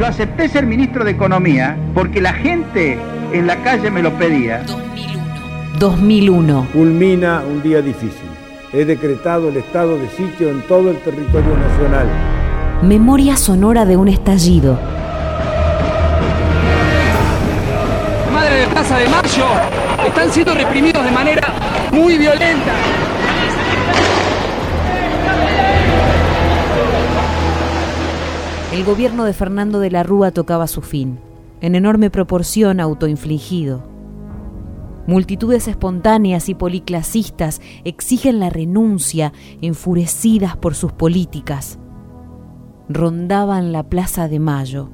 Yo acepté ser ministro de Economía porque la gente en la calle me lo pedía. 2001. 2001. Culmina un día difícil. He decretado el estado de sitio en todo el territorio nacional. Memoria sonora de un estallido. Madre de Plaza de Mayo están siendo reprimidos de manera muy violenta. El gobierno de Fernando de la Rúa tocaba su fin, en enorme proporción autoinfligido. Multitudes espontáneas y policlasistas exigen la renuncia, enfurecidas por sus políticas. Rondaban la Plaza de Mayo.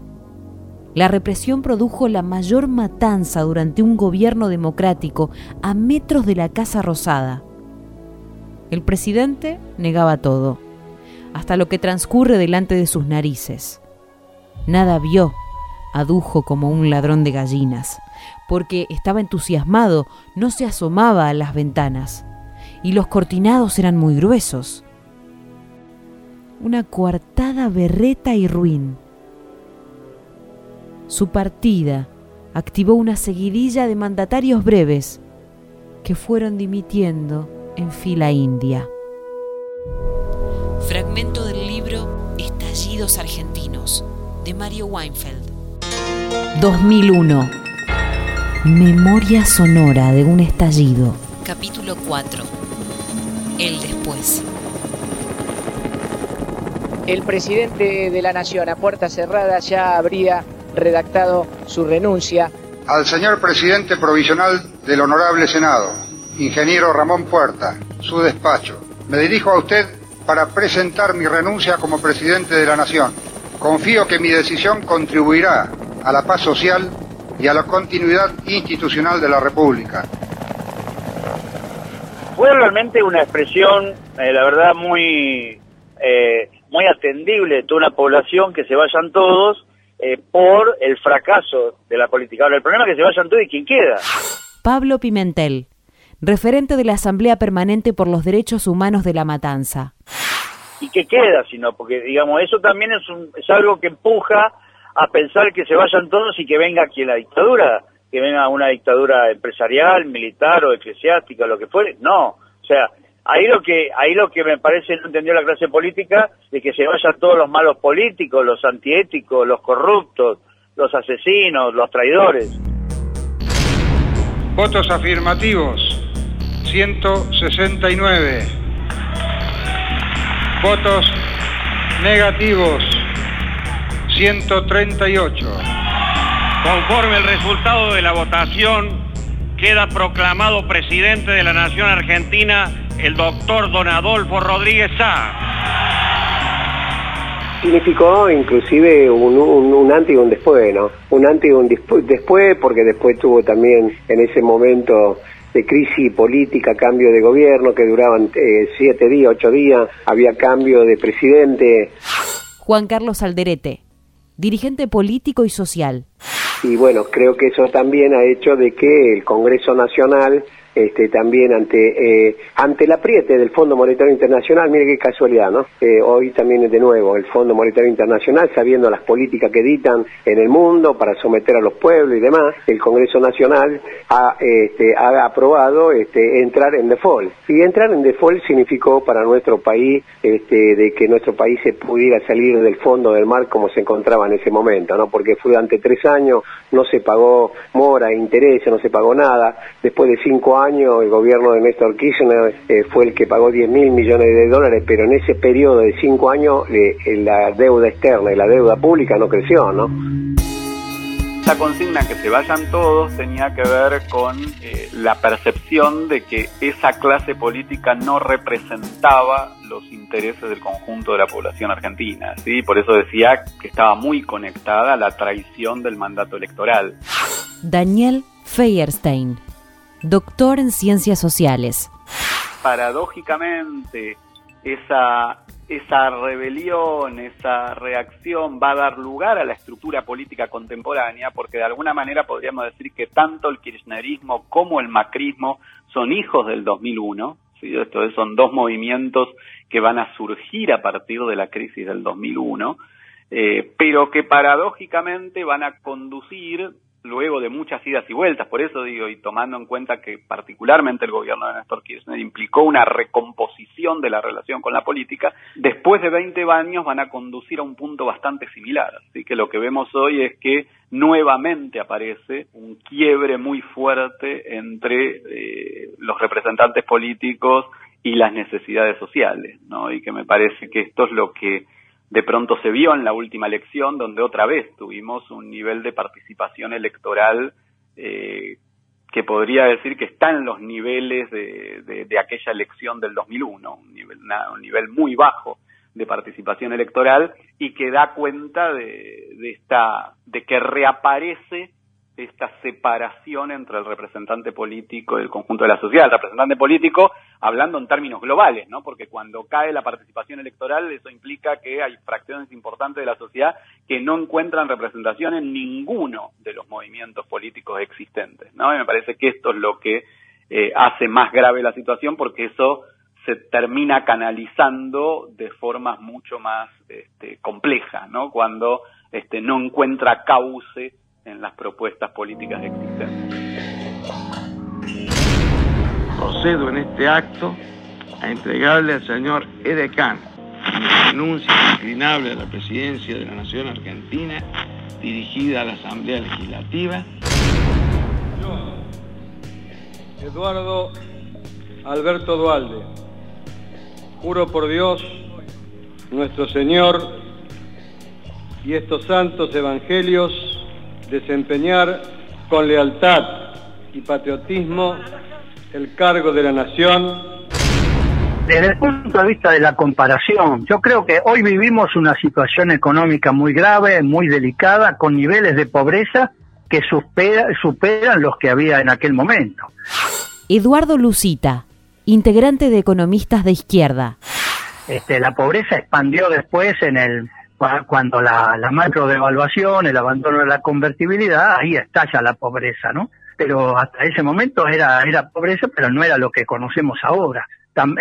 La represión produjo la mayor matanza durante un gobierno democrático a metros de la Casa Rosada. El presidente negaba todo hasta lo que transcurre delante de sus narices. Nada vio, adujo como un ladrón de gallinas, porque estaba entusiasmado, no se asomaba a las ventanas, y los cortinados eran muy gruesos. Una coartada berreta y ruin. Su partida activó una seguidilla de mandatarios breves que fueron dimitiendo en fila india. Fragmento del libro Estallidos Argentinos de Mario Weinfeld. 2001. Memoria sonora de un estallido. Capítulo 4. El después. El presidente de la Nación, a puerta cerrada, ya habría redactado su renuncia. Al señor presidente provisional del Honorable Senado, ingeniero Ramón Puerta, su despacho. Me dirijo a usted para presentar mi renuncia como presidente de la Nación. Confío que mi decisión contribuirá a la paz social y a la continuidad institucional de la República. Fue realmente una expresión, eh, la verdad, muy, eh, muy atendible de toda una población que se vayan todos eh, por el fracaso de la política. Ahora, el problema es que se vayan todos y quién queda. Pablo Pimentel, referente de la Asamblea Permanente por los Derechos Humanos de la Matanza. ¿Y qué queda sino? Porque, digamos, eso también es, un, es algo que empuja a pensar que se vayan todos y que venga aquí la dictadura, que venga una dictadura empresarial, militar o eclesiástica, lo que fuere. No, o sea, ahí lo que ahí lo que me parece no entendió la clase política de que se vayan todos los malos políticos, los antiéticos, los corruptos, los asesinos, los traidores. Votos afirmativos, 169. Votos negativos, 138. Conforme el resultado de la votación, queda proclamado presidente de la Nación Argentina el doctor Don Adolfo Rodríguez Sá. Significó inclusive un, un, un, antes y un después, ¿no? Un antes y un después, porque después tuvo también en ese momento de crisis política, cambio de gobierno que duraban eh, siete días, ocho días, había cambio de presidente. Juan Carlos Alderete, dirigente político y social. Y bueno, creo que eso también ha hecho de que el Congreso Nacional este, también ante eh, ante el apriete del Fondo Monetario Internacional, mire qué casualidad, ¿no? Eh, hoy también de nuevo el Fondo Monetario Internacional, sabiendo las políticas que dictan en el mundo para someter a los pueblos y demás, el Congreso Nacional ha, este, ha aprobado este, entrar en default. Y entrar en default significó para nuestro país de que nuestro país se pudiera salir del fondo del mar como se encontraba en ese momento, ¿no? Porque fue durante tres años, no se pagó mora, intereses, no se pagó nada. Después de cinco años, el gobierno de Néstor Kirchner eh, fue el que pagó 10 mil millones de dólares, pero en ese periodo de cinco años eh, la deuda externa y la deuda pública no creció, ¿no? Esta consigna que se vayan todos tenía que ver con eh, la percepción de que esa clase política no representaba los intereses del conjunto de la población argentina, ¿sí? Por eso decía que estaba muy conectada a la traición del mandato electoral. Daniel Feierstein doctor en ciencias sociales. Paradójicamente, esa, esa rebelión, esa reacción va a dar lugar a la estructura política contemporánea, porque de alguna manera podríamos decir que tanto el kirchnerismo como el macrismo son hijos del 2001. ¿sí? Esto son dos movimientos que van a surgir a partir de la crisis del 2001 eh, pero que paradójicamente van a conducir luego de muchas idas y vueltas, por eso digo, y tomando en cuenta que particularmente el gobierno de Néstor Kirchner implicó una recomposición de la relación con la política, después de 20 años van a conducir a un punto bastante similar. Así que lo que vemos hoy es que nuevamente aparece un quiebre muy fuerte entre eh, los representantes políticos y las necesidades sociales, ¿no? Y que me parece que esto es lo que de pronto se vio en la última elección, donde otra vez tuvimos un nivel de participación electoral eh, que podría decir que está en los niveles de, de, aquella elección del 2001, un nivel, un nivel muy bajo de participación electoral y que da cuenta de, de esta de que reaparece esta separación entre el representante político y el conjunto de la sociedad. El representante político, hablando en términos globales, ¿no? Porque cuando cae la participación electoral, eso implica que hay fracciones importantes de la sociedad que no encuentran representación en ninguno de los movimientos políticos existentes, ¿no? Y me parece que esto es lo que eh, hace más grave la situación porque eso se termina canalizando de formas mucho más este, complejas, ¿no? Cuando este, no encuentra cauce en las propuestas políticas existentes. Procedo en este acto a entregarle al señor Edecán mi renuncia inclinable a la presidencia de la Nación Argentina dirigida a la Asamblea Legislativa. Yo, Eduardo Alberto Dualde, juro por Dios, nuestro Señor, y estos santos evangelios, desempeñar con lealtad y patriotismo el cargo de la nación. Desde el punto de vista de la comparación, yo creo que hoy vivimos una situación económica muy grave, muy delicada, con niveles de pobreza que superan los que había en aquel momento. Eduardo Lucita, integrante de Economistas de Izquierda. Este, la pobreza expandió después en el cuando la, la macro devaluación, el abandono de la convertibilidad, ahí estalla la pobreza, ¿no? Pero hasta ese momento era, era pobreza, pero no era lo que conocemos ahora.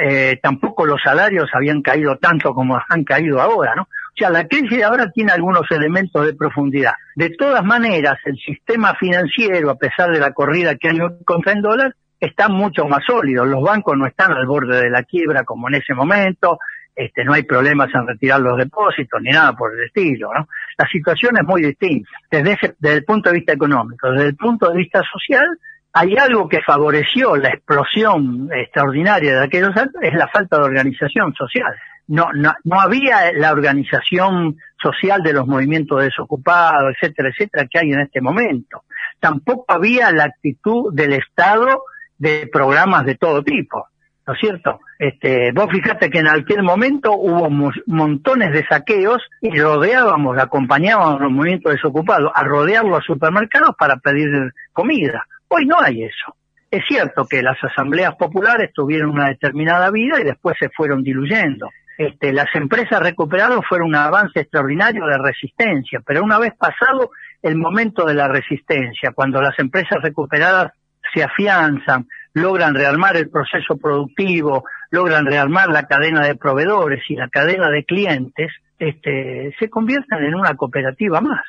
Eh, tampoco los salarios habían caído tanto como han caído ahora, ¿no? O sea, la crisis ahora tiene algunos elementos de profundidad. De todas maneras, el sistema financiero, a pesar de la corrida que hay contra el dólar, está mucho más sólido. Los bancos no están al borde de la quiebra como en ese momento, este, no hay problemas en retirar los depósitos ni nada por el estilo, ¿no? La situación es muy distinta desde, desde el punto de vista económico, desde el punto de vista social, hay algo que favoreció la explosión extraordinaria de aquellos años, es la falta de organización social. No, no, no había la organización social de los movimientos desocupados, etcétera, etcétera, que hay en este momento. Tampoco había la actitud del Estado de programas de todo tipo. ¿no es cierto? Este, vos fijate que en aquel momento hubo montones de saqueos y rodeábamos, acompañábamos los movimientos desocupados a rodear los supermercados para pedir comida. Hoy no hay eso. Es cierto que las asambleas populares tuvieron una determinada vida y después se fueron diluyendo. Este, las empresas recuperadas fueron un avance extraordinario de resistencia, pero una vez pasado el momento de la resistencia, cuando las empresas recuperadas se afianzan, logran rearmar el proceso productivo, logran rearmar la cadena de proveedores y la cadena de clientes, este, se convierten en una cooperativa más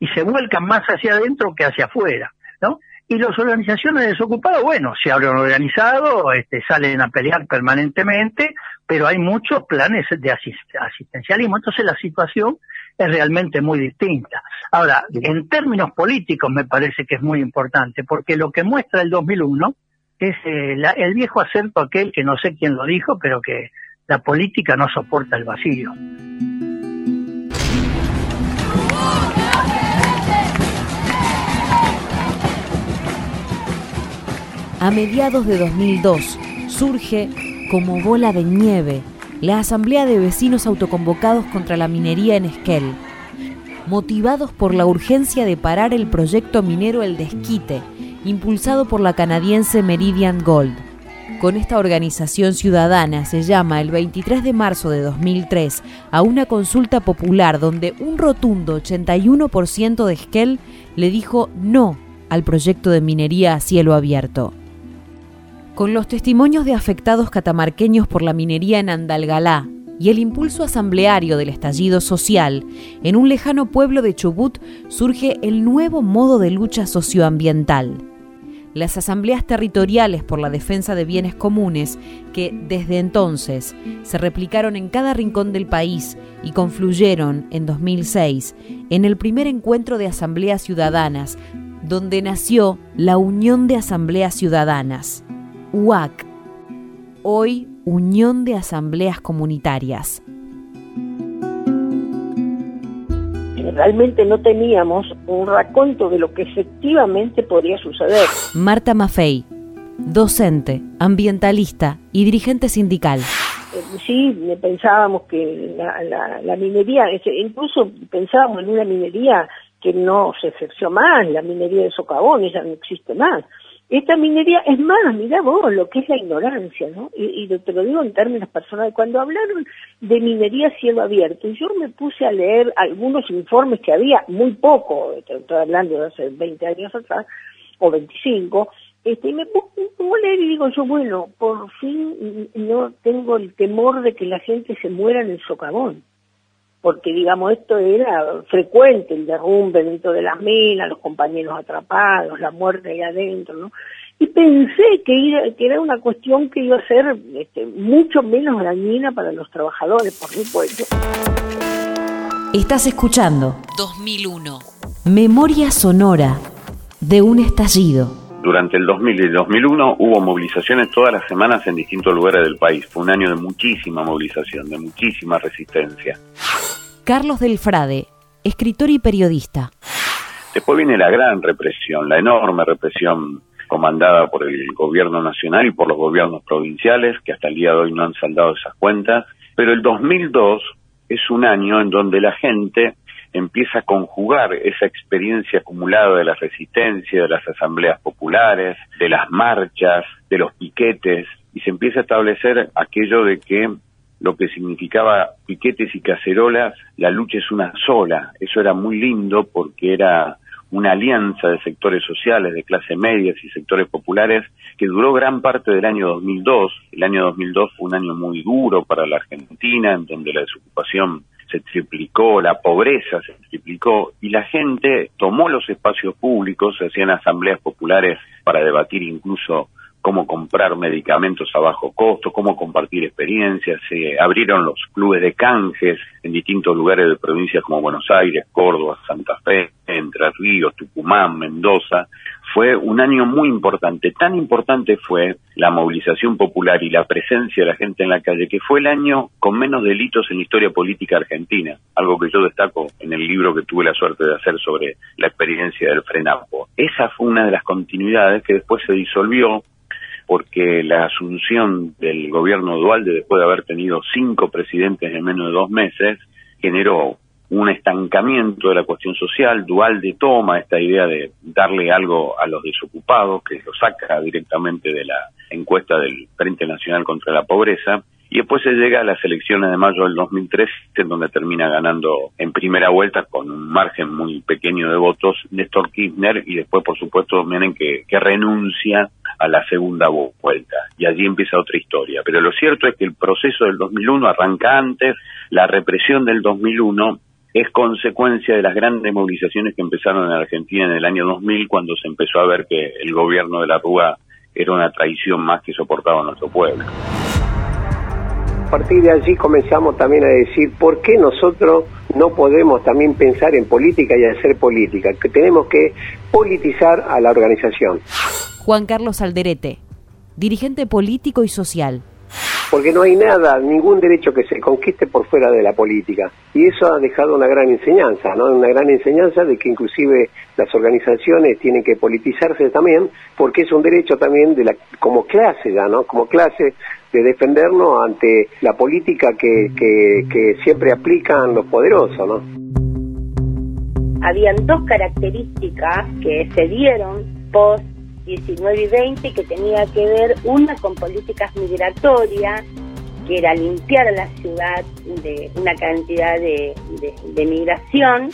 y se vuelcan más hacia adentro que hacia afuera, ¿no? Y las organizaciones desocupadas, bueno, se han organizado, este, salen a pelear permanentemente, pero hay muchos planes de asistencialismo, entonces la situación es realmente muy distinta. Ahora, en términos políticos me parece que es muy importante, porque lo que muestra el 2001 es eh, el viejo acerto aquel que no sé quién lo dijo, pero que la política no soporta el vacío. A mediados de 2002 surge como bola de nieve la Asamblea de Vecinos Autoconvocados contra la Minería en Esquel, motivados por la urgencia de parar el proyecto minero El Desquite, impulsado por la canadiense Meridian Gold. Con esta organización ciudadana se llama el 23 de marzo de 2003 a una consulta popular donde un rotundo 81% de Esquel le dijo no al proyecto de minería a cielo abierto. Con los testimonios de afectados catamarqueños por la minería en Andalgalá y el impulso asambleario del estallido social, en un lejano pueblo de Chubut surge el nuevo modo de lucha socioambiental. Las asambleas territoriales por la defensa de bienes comunes, que desde entonces se replicaron en cada rincón del país y confluyeron en 2006 en el primer encuentro de asambleas ciudadanas, donde nació la Unión de Asambleas Ciudadanas, UAC, hoy Unión de Asambleas Comunitarias. Realmente no teníamos un raconto de lo que efectivamente podría suceder. Marta Maffei, docente, ambientalista y dirigente sindical. Eh, sí, pensábamos que la, la minería, incluso pensábamos en una minería que no se ejerció más, la minería de socavón, ya no existe más. Esta minería, es más, mira vos lo que es la ignorancia, ¿no? Y, te lo digo en términos personales, cuando hablaron de minería cielo abierto, yo me puse a leer algunos informes que había, muy poco, estoy hablando de hace 20 años atrás, o 25, este, y me pongo a leer y digo yo, bueno, por fin no tengo el temor de que la gente se muera en el socavón porque digamos esto era frecuente, el derrumbe dentro de las minas, los compañeros atrapados, la muerte ahí adentro, ¿no? Y pensé que, era una cuestión que iba a ser este, mucho menos dañina para los trabajadores, por supuesto. Estás escuchando 2001. Memoria sonora de un estallido. Durante el 2000 y el 2001 hubo movilizaciones todas las semanas en distintos lugares del país. Fue un año de muchísima movilización, de muchísima resistencia. Carlos Delfrade, escritor y periodista. Después viene la gran represión, la enorme represión comandada por el gobierno nacional y por los gobiernos provinciales, que hasta el día de hoy no han saldado esas cuentas. Pero el 2002 es un año en donde la gente empieza a conjugar esa experiencia acumulada de la resistencia, de las asambleas populares, de las marchas, de los piquetes, y se empieza a establecer aquello de que lo que significaba piquetes y cacerolas, la lucha es una sola. Eso era muy lindo porque era una alianza de sectores sociales, de clase media y sectores populares que duró gran parte del año 2002. El año 2002 fue un año muy duro para la Argentina, en donde la desocupación se triplicó, la pobreza se triplicó y la gente tomó los espacios públicos, se hacían asambleas populares para debatir incluso cómo comprar medicamentos a bajo costo, cómo compartir experiencias, se abrieron los clubes de canjes en distintos lugares de provincias como Buenos Aires, Córdoba, Santa Fe, Entre Ríos, Tucumán, Mendoza. Fue un año muy importante. Tan importante fue la movilización popular y la presencia de la gente en la calle que fue el año con menos delitos en la historia política argentina, algo que yo destaco en el libro que tuve la suerte de hacer sobre la experiencia del Frenapo. Esa fue una de las continuidades que después se disolvió porque la asunción del gobierno Dualde, después de haber tenido cinco presidentes en menos de dos meses, generó un estancamiento de la cuestión social. Dualde toma esta idea de darle algo a los desocupados, que lo saca directamente de la encuesta del Frente Nacional contra la Pobreza, y después se llega a las elecciones de mayo del 2003, en donde termina ganando en primera vuelta con un margen muy pequeño de votos Néstor Kirchner y después, por supuesto, miren que, que renuncia a la segunda vuelta. Y allí empieza otra historia. Pero lo cierto es que el proceso del 2001 arranca antes, la represión del 2001 es consecuencia de las grandes movilizaciones que empezaron en Argentina en el año 2000 cuando se empezó a ver que el gobierno de la Rúa era una traición más que soportaba nuestro pueblo a partir de allí comenzamos también a decir por qué nosotros no podemos también pensar en política y hacer política, que tenemos que politizar a la organización. Juan Carlos Alderete, dirigente político y social. Porque no hay nada, ningún derecho que se conquiste por fuera de la política. Y eso ha dejado una gran enseñanza, ¿no? Una gran enseñanza de que inclusive las organizaciones tienen que politizarse también, porque es un derecho también de la, como clase ya, ¿no? Como clase de defendernos ante la política que, que, siempre aplican los poderosos, ¿no? Habían dos características que se dieron post 19 y 20 que tenía que ver una con políticas migratorias, que era limpiar a la ciudad de una cantidad de, de, de migración.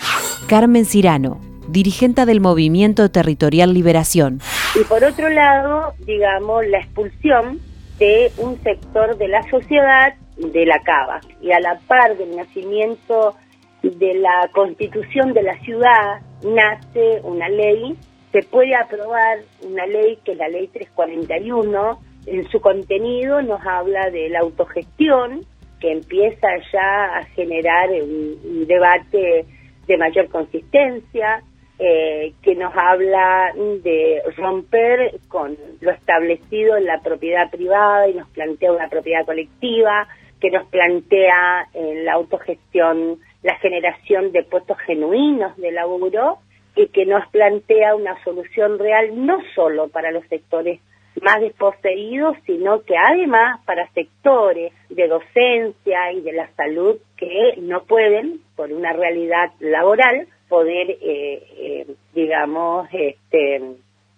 Carmen Cirano, dirigente del Movimiento Territorial Liberación. Y por otro lado, digamos, la expulsión de un sector de la sociedad de la cava. Y a la par del nacimiento de la constitución de la ciudad, nace una ley, se puede aprobar una ley que es la ley 341, en su contenido nos habla de la autogestión, que empieza ya a generar un, debate de mayor consistencia, eh, que nos habla de romper con lo establecido en la propiedad privada y nos plantea una propiedad colectiva, que nos plantea en la autogestión la generación de puestos genuinos de laburo y que nos plantea una solución real no solo para los sectores más desposeídos, sino que además para sectores de docencia y de la salud que no pueden, por una realidad laboral, poder, eh, eh, digamos, este,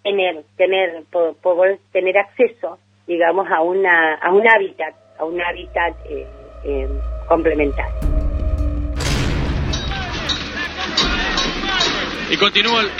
tener, tener, poder tener acceso, digamos, a una, a un hábitat, a un hábitat eh, complementario. Y continúa el...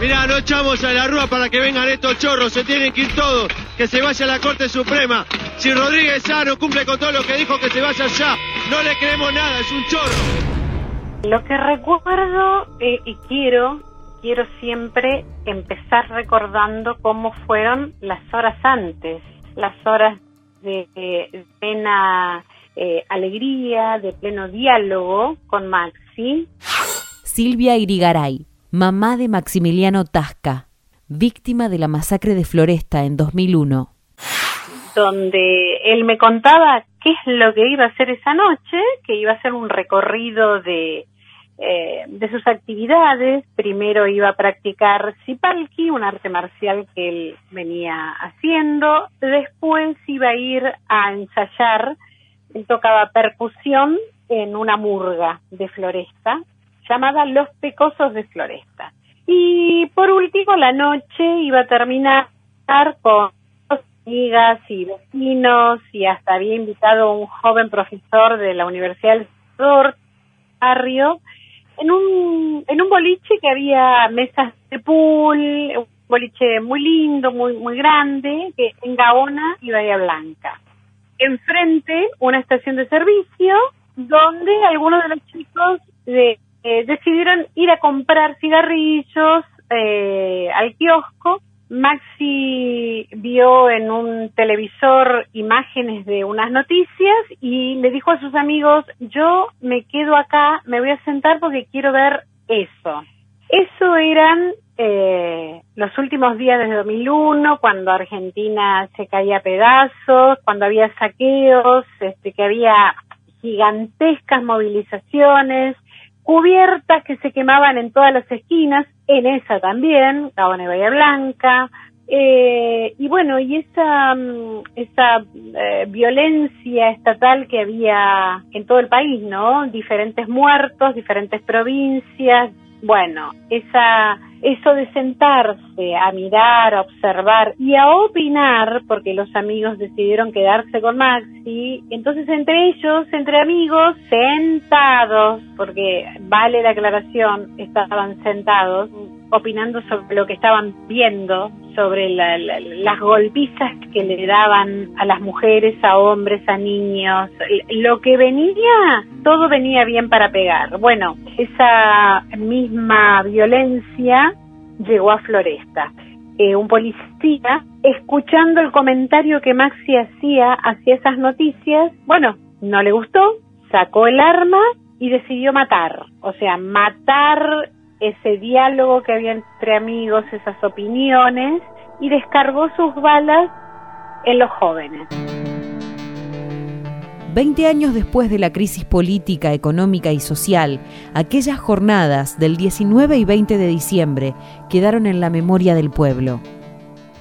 Mirá, no echamos a la rúa para que vengan estos chorros, se tienen que ir todos, que se vaya a la Corte Suprema. Si Rodríguez Sá no cumple con todo lo que dijo, que se vaya ya. No le creemos nada, es un chorro. Lo que recuerdo eh, y quiero, quiero siempre empezar recordando cómo fueron las horas antes, las horas de, plena eh, alegría, de pleno diálogo con Maxi. Silvia Irigaray, mamá de Maximiliano Tasca, víctima de la masacre de Floresta en 2001. Donde él me contaba qué es lo que iba a hacer esa noche, que iba a hacer un recorrido de, eh, de sus actividades. Primero iba a practicar Sipalki, un arte marcial que él venía haciendo. Después iba a ir a ensayar. Él tocaba percusión en una murga de Floresta llamada Los Pecosos de Floresta. Y por último, la noche iba a terminar con amigas y vecinos y hasta había invitado a un joven profesor de la Universidad del barrio en un en un boliche que había mesas de pool, un boliche muy lindo, muy muy grande, que en Gaona y Bahía Blanca. Enfrente una estación de servicio donde algunos de los chicos de eh, decidieron ir a comprar cigarrillos eh, al kiosco. Maxi vio en un televisor imágenes de unas noticias y le dijo a sus amigos, yo me quedo acá, me voy a sentar porque quiero ver eso. Eso eran eh, los últimos días desde 2001, cuando Argentina se caía a pedazos, cuando había saqueos, este, que había gigantescas movilizaciones, cubiertas que se quemaban en todas las esquinas, en esa también, la Bahía Blanca, eh, y bueno, y esa, mm, esa eh, violencia estatal que había en todo el país, ¿no? Diferentes muertos, diferentes provincias, bueno, esa, eso de sentarse a mirar, a observar y a opinar, porque los amigos decidieron quedarse con Maxi, entonces entre ellos, entre amigos, sentados, porque vale la aclaración, estaban sentados, opinando sobre lo que estaban viendo, sobre las golpizas que le daban a las mujeres, a hombres, a niños. Lo que venía, todo venía bien para pegar. Bueno, esa misma violencia llegó a Floresta. Eh, un policía, escuchando el comentario que Maxi hacía hacia esas noticias, bueno, no le gustó, sacó el arma y decidió matar. O sea, matar ese diálogo que había entre amigos, esas opiniones, y descargó sus balas en los jóvenes. Veinte años después de la crisis política, económica y social, aquellas jornadas del 19 y 20 de diciembre quedaron en la memoria del pueblo.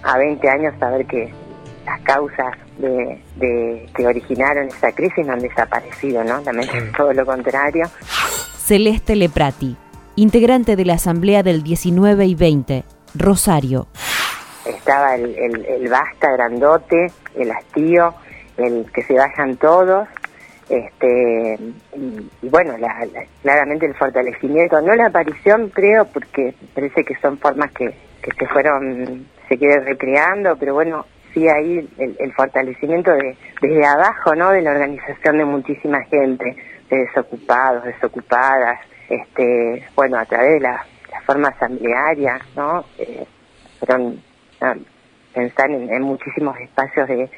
A 20 años saber que las causas de, que originaron esa crisis no han desaparecido, ¿no? También todo lo contrario. Celeste Leprati, integrante de la Asamblea del 19 y 20, Rosario. Estaba el, basta grandote, el hastío, el que se vayan todos, Este, y, bueno, claramente el fortalecimiento, no la aparición creo, porque parece que son formas que, que se fueron, se quieren recreando, pero bueno, sí ahí el, fortalecimiento de, desde abajo, ¿no? De la organización de muchísima gente, de desocupados, desocupadas, este, bueno, a través de la, forma asamblearia, ¿no? Eh, fueron, pensar en muchísimos espacios de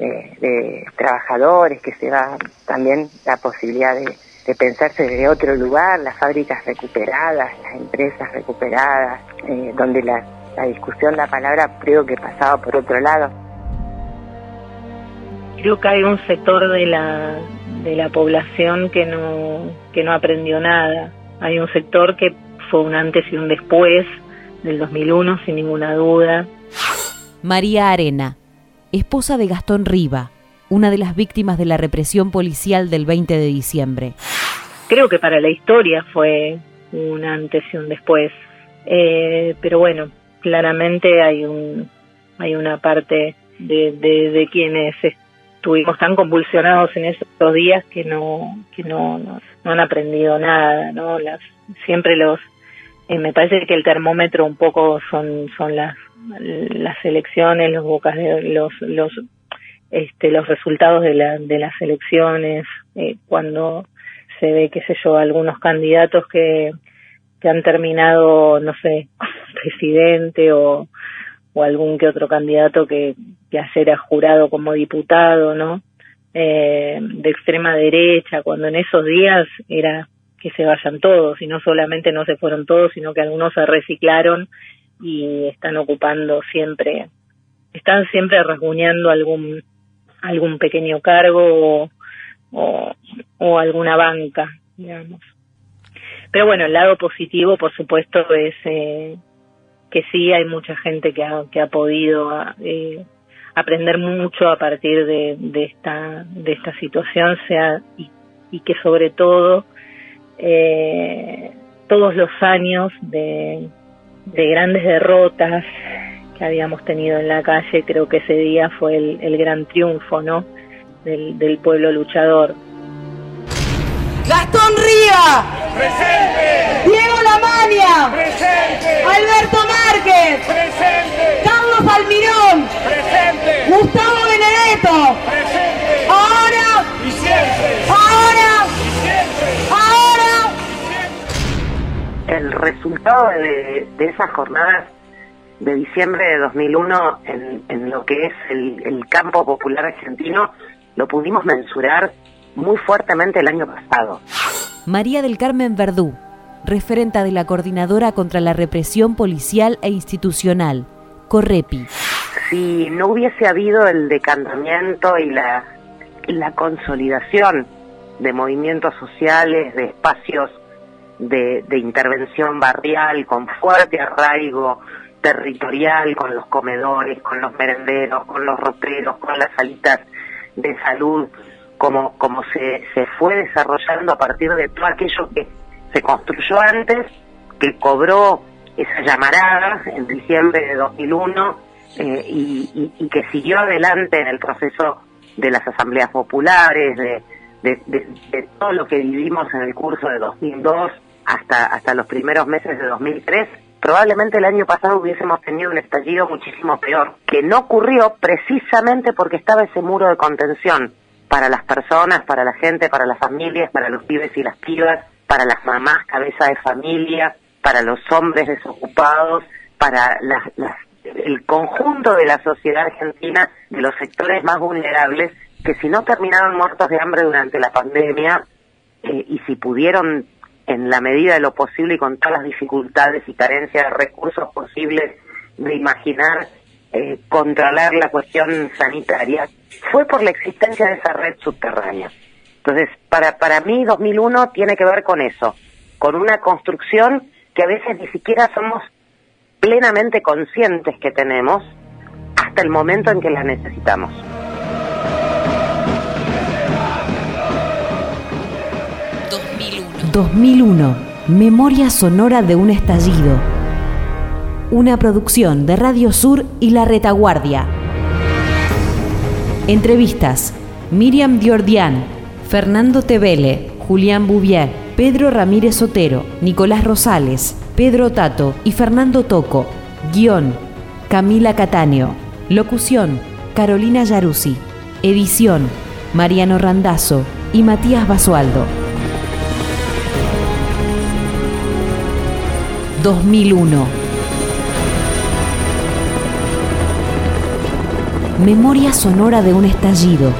de, trabajadores, que se da también la posibilidad de, pensarse desde otro lugar, las fábricas recuperadas, las empresas recuperadas, eh, donde la, la discusión, la palabra creo que pasaba por otro lado. Creo que hay un sector de la, de la población que no, que no aprendió nada. Hay un sector que fue un antes y un después del 2001, sin ninguna duda. María Arena, esposa de Gastón Riva, una de las víctimas de la represión policial del 20 de diciembre. Creo que para la historia fue un antes y un después, eh, pero bueno, claramente hay un hay una parte de, de, quienes estuvimos tan convulsionados en esos días que no que no, no, han aprendido nada, no las siempre los eh, me parece que el termómetro un poco son son las las elecciones, los bocas de los los este los resultados de, la, de las elecciones, eh, cuando se ve, qué sé yo, algunos candidatos que, que han terminado, no sé, presidente o, o algún que otro candidato que ya será jurado como diputado, ¿no? Eh, de extrema derecha, cuando en esos días era que se vayan todos, y no solamente no se fueron todos, sino que algunos se reciclaron y están ocupando siempre, están siempre rasguñando algún algún pequeño cargo o, o, alguna banca, digamos. Pero bueno, el lado positivo, por supuesto, es eh, que sí hay mucha gente que ha, que ha podido eh, aprender mucho a partir de, esta de esta situación, sea y, que sobre todo eh, todos los años de, de grandes derrotas que habíamos tenido en la calle, creo que ese día fue el, gran triunfo, ¿no? Del, pueblo luchador. Gastón Ría. Presente. Diego Lamania. Presente. Alberto Márquez. Presente. Carlos Almirón. Presente. Gustavo Benedetto. Presente. Ahora. Y siempre. Ahora. Y siempre. el resultado de, esas jornadas de diciembre de 2001 en, en lo que es el, campo popular argentino lo pudimos mensurar muy fuertemente el año pasado. María del Carmen Verdú, referenta de la Coordinadora contra la Represión Policial e Institucional, Correpi. Si no hubiese habido el decantamiento y la, la consolidación de movimientos sociales, de espacios de, intervención barrial con fuerte arraigo territorial con los comedores, con los merenderos, con los roperos, con las salitas de salud, como, como se, se fue desarrollando a partir de todo aquello que se construyó antes, que cobró esa llamarada en diciembre de 2001 eh, y, y, que siguió adelante en el proceso de las asambleas populares, de, de, de todo lo que vivimos en el curso de 2002 hasta, hasta los primeros meses de 2003, probablemente el año pasado hubiésemos tenido un estallido muchísimo peor, que no ocurrió precisamente porque estaba ese muro de contención para las personas, para la gente, para las familias, para los pibes y las pibas, para las mamás cabeza de familia, para los hombres desocupados, para el conjunto de la sociedad argentina, de los sectores más vulnerables, que si no terminaron muertos de hambre durante la pandemia eh, y si pudieron en la medida de lo posible y con todas las dificultades y carencias de recursos posibles de imaginar eh, controlar la cuestión sanitaria, fue por la existencia de esa red subterránea. Entonces, para, para mí 2001 tiene que ver con eso, con una construcción que a veces ni siquiera somos plenamente conscientes que tenemos hasta el momento en que la necesitamos. 2001. Memoria sonora de un estallido. Una producción de Radio Sur y La Retaguardia. Entrevistas. Miriam Diordian, Fernando Tevele, Julián Bouvier, Pedro Ramírez Otero, Nicolás Rosales, Pedro Tato y Fernando Toco. Guión, Camila Cataño. Locución, Carolina Yaruzzi. Edición, Mariano Randazo y Matías Basualdo. 2001. Memoria sonora de un estallido